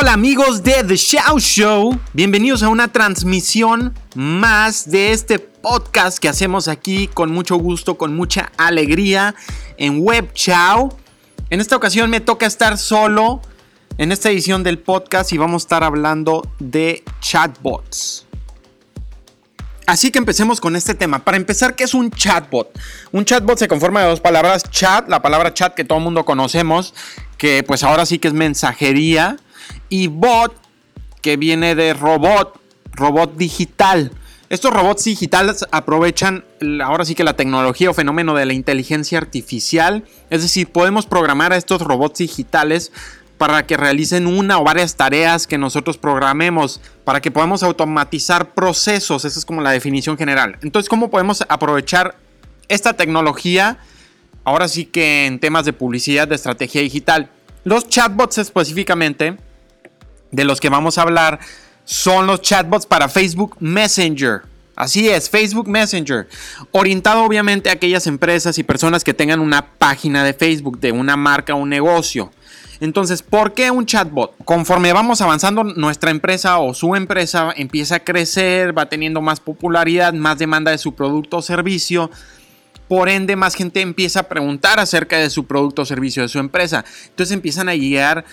Hola amigos de The Show Show, bienvenidos a una transmisión más de este podcast que hacemos aquí con mucho gusto, con mucha alegría en Web Chow. En esta ocasión me toca estar solo en esta edición del podcast y vamos a estar hablando de chatbots. Así que empecemos con este tema. Para empezar, ¿qué es un chatbot? Un chatbot se conforma de dos palabras, chat, la palabra chat que todo el mundo conocemos, que pues ahora sí que es mensajería y bot, que viene de robot, robot digital. Estos robots digitales aprovechan ahora sí que la tecnología o fenómeno de la inteligencia artificial. Es decir, podemos programar a estos robots digitales para que realicen una o varias tareas que nosotros programemos, para que podamos automatizar procesos. Esa es como la definición general. Entonces, ¿cómo podemos aprovechar esta tecnología? Ahora sí que en temas de publicidad, de estrategia digital. Los chatbots específicamente de los que vamos a hablar son los chatbots para Facebook Messenger. Así es, Facebook Messenger. Orientado obviamente a aquellas empresas y personas que tengan una página de Facebook de una marca o un negocio. Entonces, ¿por qué un chatbot? Conforme vamos avanzando, nuestra empresa o su empresa empieza a crecer, va teniendo más popularidad, más demanda de su producto o servicio. Por ende, más gente empieza a preguntar acerca de su producto o servicio de su empresa. Entonces empiezan a llegar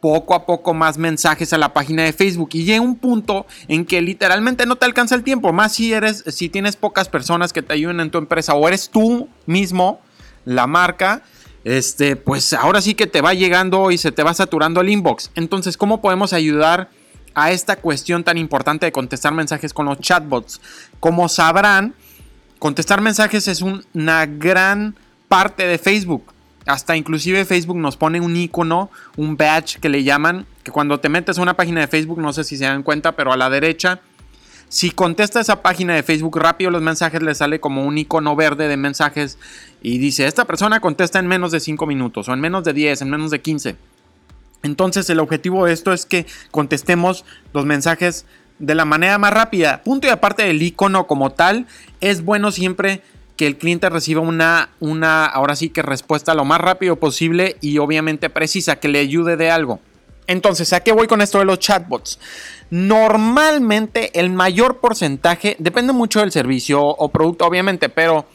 poco a poco más mensajes a la página de Facebook y llega un punto en que literalmente no te alcanza el tiempo, más si eres si tienes pocas personas que te ayuden en tu empresa o eres tú mismo la marca, este, pues ahora sí que te va llegando y se te va saturando el inbox. Entonces, ¿cómo podemos ayudar a esta cuestión tan importante de contestar mensajes con los chatbots? Como sabrán, contestar mensajes es una gran parte de Facebook. Hasta inclusive Facebook nos pone un icono, un badge que le llaman, que cuando te metes a una página de Facebook, no sé si se dan cuenta, pero a la derecha, si contesta esa página de Facebook rápido los mensajes, le sale como un icono verde de mensajes y dice, esta persona contesta en menos de 5 minutos o en menos de 10, en menos de 15. Entonces el objetivo de esto es que contestemos los mensajes de la manera más rápida. Punto y aparte del icono como tal, es bueno siempre que el cliente reciba una, una, ahora sí que respuesta lo más rápido posible y obviamente precisa, que le ayude de algo. Entonces, ¿a qué voy con esto de los chatbots? Normalmente el mayor porcentaje, depende mucho del servicio o producto, obviamente, pero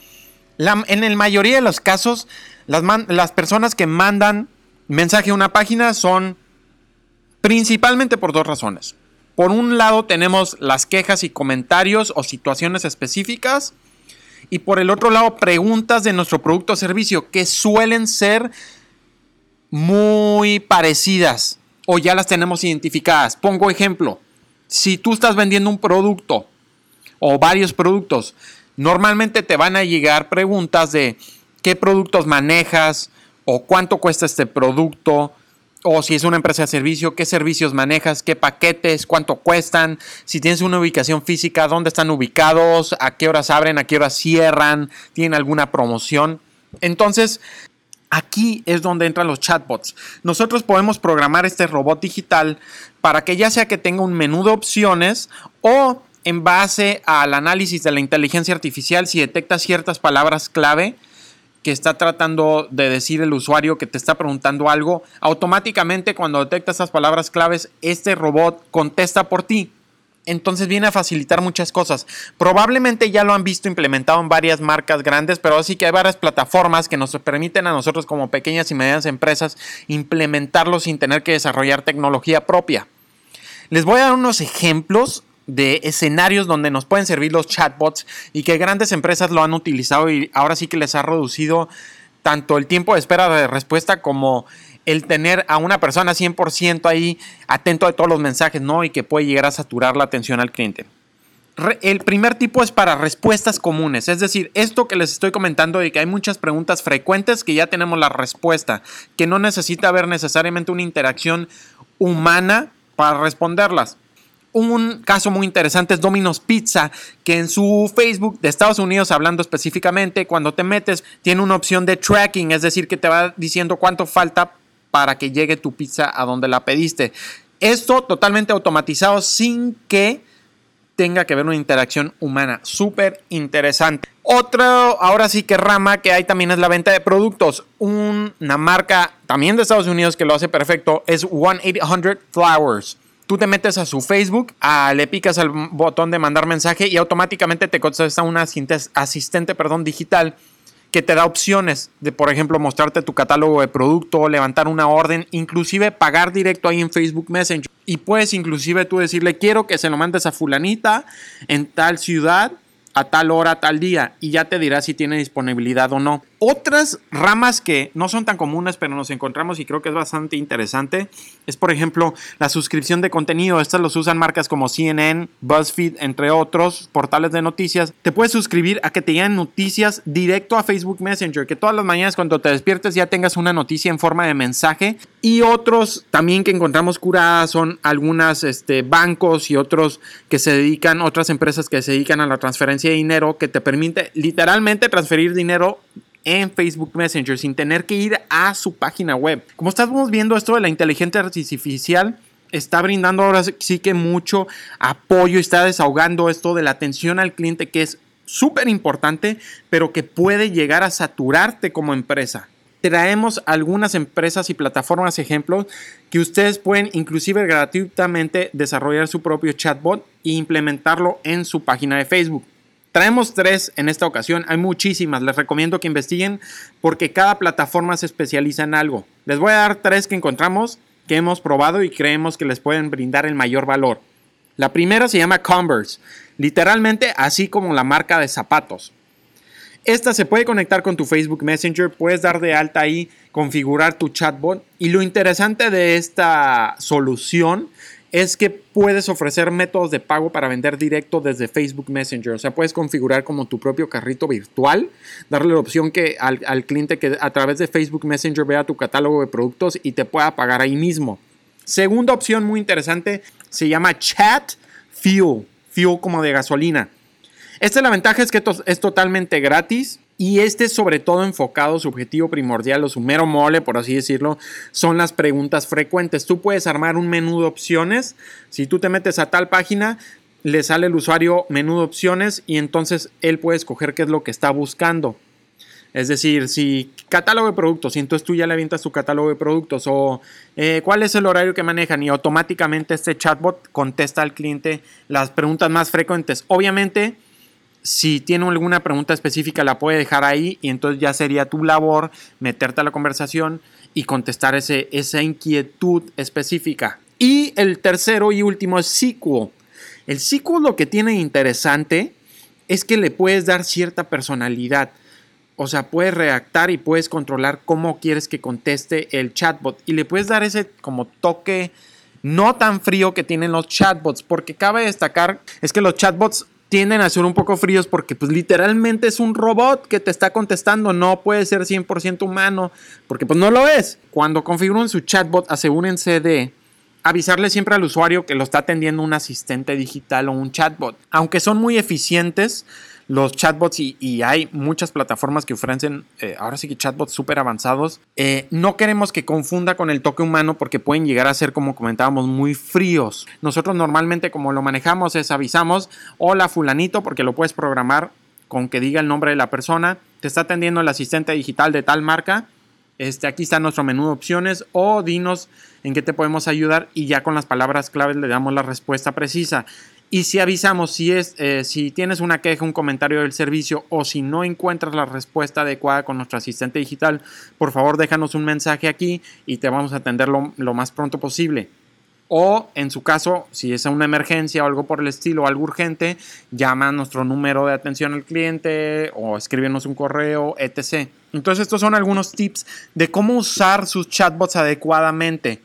en la mayoría de los casos, las, las personas que mandan mensaje a una página son principalmente por dos razones. Por un lado tenemos las quejas y comentarios o situaciones específicas y por el otro lado preguntas de nuestro producto o servicio que suelen ser muy parecidas o ya las tenemos identificadas. Pongo ejemplo, si tú estás vendiendo un producto o varios productos, normalmente te van a llegar preguntas de qué productos manejas o cuánto cuesta este producto o si es una empresa de servicio, qué servicios manejas, qué paquetes, cuánto cuestan, si tienes una ubicación física, dónde están ubicados, a qué horas abren, a qué horas cierran, tienen alguna promoción. Entonces, aquí es donde entran los chatbots. Nosotros podemos programar este robot digital para que ya sea que tenga un menú de opciones o en base al análisis de la inteligencia artificial, si detecta ciertas palabras clave, que está tratando de decir el usuario que te está preguntando algo, automáticamente cuando detecta esas palabras claves, este robot contesta por ti. Entonces viene a facilitar muchas cosas. Probablemente ya lo han visto implementado en varias marcas grandes, pero sí que hay varias plataformas que nos permiten a nosotros como pequeñas y medianas empresas implementarlo sin tener que desarrollar tecnología propia. Les voy a dar unos ejemplos de escenarios donde nos pueden servir los chatbots y que grandes empresas lo han utilizado y ahora sí que les ha reducido tanto el tiempo de espera de respuesta como el tener a una persona 100% ahí atento a todos los mensajes, ¿no? Y que puede llegar a saturar la atención al cliente. el primer tipo es para respuestas comunes, es decir, esto que les estoy comentando de que hay muchas preguntas frecuentes que ya tenemos la respuesta, que no necesita haber necesariamente una interacción humana para responderlas. Un caso muy interesante es Domino's Pizza, que en su Facebook de Estados Unidos, hablando específicamente, cuando te metes, tiene una opción de tracking, es decir, que te va diciendo cuánto falta para que llegue tu pizza a donde la pediste. Esto totalmente automatizado sin que tenga que ver una interacción humana. Súper interesante. Otra, ahora sí que rama que hay también es la venta de productos. Una marca también de Estados Unidos que lo hace perfecto es 1-800 Flowers. Tú te metes a su Facebook, le picas al botón de mandar mensaje y automáticamente te contesta una asistente perdón, digital que te da opciones de, por ejemplo, mostrarte tu catálogo de producto, levantar una orden, inclusive pagar directo ahí en Facebook Messenger. Y puedes inclusive tú decirle, quiero que se lo mandes a fulanita en tal ciudad a tal hora, tal día, y ya te dirá si tiene disponibilidad o no. Otras ramas que no son tan comunes, pero nos encontramos y creo que es bastante interesante, es por ejemplo la suscripción de contenido. Estas los usan marcas como CNN, BuzzFeed, entre otros portales de noticias. Te puedes suscribir a que te lleguen noticias directo a Facebook Messenger, que todas las mañanas cuando te despiertes ya tengas una noticia en forma de mensaje. Y otros también que encontramos curadas son algunas este, bancos y otros que se dedican, otras empresas que se dedican a la transferencia de dinero, que te permite literalmente transferir dinero en Facebook Messenger sin tener que ir a su página web. Como estamos viendo, esto de la inteligencia artificial está brindando ahora sí que mucho apoyo, está desahogando esto de la atención al cliente que es súper importante, pero que puede llegar a saturarte como empresa. Traemos algunas empresas y plataformas ejemplos que ustedes pueden inclusive gratuitamente desarrollar su propio chatbot e implementarlo en su página de Facebook. Traemos tres en esta ocasión, hay muchísimas, les recomiendo que investiguen porque cada plataforma se especializa en algo. Les voy a dar tres que encontramos, que hemos probado y creemos que les pueden brindar el mayor valor. La primera se llama Converse, literalmente así como la marca de zapatos. Esta se puede conectar con tu Facebook Messenger, puedes dar de alta ahí, configurar tu chatbot y lo interesante de esta solución es que puedes ofrecer métodos de pago para vender directo desde Facebook Messenger. O sea, puedes configurar como tu propio carrito virtual, darle la opción que al, cliente que a través de Facebook Messenger vea tu catálogo de productos y te pueda pagar ahí mismo. Segunda opción muy interesante se llama Chat Fuel, fuel como de gasolina. Esta es la ventaja es que es totalmente gratis y este sobre todo enfocado, su objetivo primordial o su mero mole, por así decirlo, son las preguntas frecuentes. Tú puedes armar un menú de opciones. Si tú te metes a tal página, le sale el usuario menú de opciones y entonces él puede escoger qué es lo que está buscando. Es decir, si catálogo de productos y entonces tú ya le avientas tu catálogo de productos o eh, cuál es el horario que manejan y automáticamente este chatbot contesta al cliente las preguntas más frecuentes. Obviamente, si tiene alguna pregunta específica, la puede dejar ahí y entonces ya sería tu labor meterte a la conversación y contestar ese, esa inquietud específica. Y el tercero y último es SQL. El SQL lo que tiene interesante es que le puedes dar cierta personalidad. O sea, puedes redactar y puedes controlar cómo quieres que conteste el chatbot. Y le puedes dar ese como toque no tan frío que tienen los chatbots. Porque cabe destacar es que los chatbots tienden a ser un poco fríos porque pues literalmente es un robot que te está contestando, no puede ser 100% humano, porque pues no lo es. Cuando configuran su chatbot, asegúrense de avisarle siempre al usuario que lo está atendiendo un asistente digital o un chatbot. Aunque son muy eficientes, los chatbots y, hay muchas plataformas que ofrecen eh, ahora sí que chatbots súper avanzados. Eh, no queremos que confunda con el toque humano porque pueden llegar a ser, como comentábamos, muy fríos. Nosotros normalmente como lo manejamos es avisamos, hola fulanito, porque lo puedes programar con que diga el nombre de la persona. Te está atendiendo el asistente digital de tal marca. Este, aquí está nuestro menú de opciones o dinos en qué te podemos ayudar y ya con las palabras claves le damos la respuesta precisa. Y si avisamos si, es, eh, si tienes una queja, un comentario del servicio o si no encuentras la respuesta adecuada con nuestro asistente digital, por favor déjanos un mensaje aquí y te vamos a atender lo, más pronto posible. O en su caso, si es una emergencia o algo por el estilo, algo urgente, llama a nuestro número de atención al cliente o escríbenos un correo, etc. Entonces estos son algunos tips de cómo usar sus chatbots adecuadamente.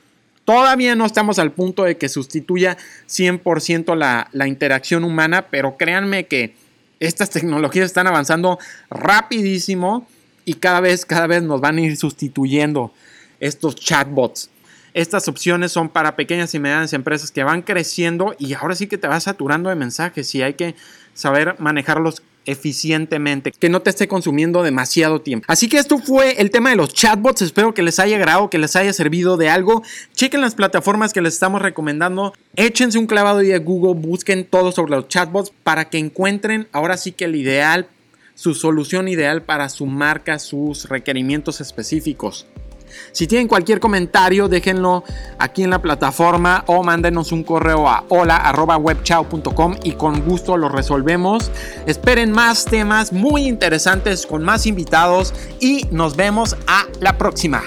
Todavía no estamos al punto de que sustituya 100% la, la interacción humana, pero créanme que estas tecnologías están avanzando rapidísimo y cada vez, cada vez nos van a ir sustituyendo estos chatbots. Estas opciones son para pequeñas y medianas empresas que van creciendo y ahora sí que te vas saturando de mensajes y hay que saber manejarlos eficientemente, que no te esté consumiendo demasiado tiempo. Así que esto fue el tema de los chatbots, espero que les haya agradado, que les haya servido de algo. Chequen las plataformas que les estamos recomendando, échense un clavado de Google, busquen todo sobre los chatbots para que encuentren ahora sí que el ideal, su solución ideal para su marca, sus requerimientos específicos. Si tienen cualquier comentario, déjenlo aquí en la plataforma o mándenos un correo a hola.webchao.com y con gusto lo resolvemos. Esperen más temas muy interesantes con más invitados y nos vemos a la próxima.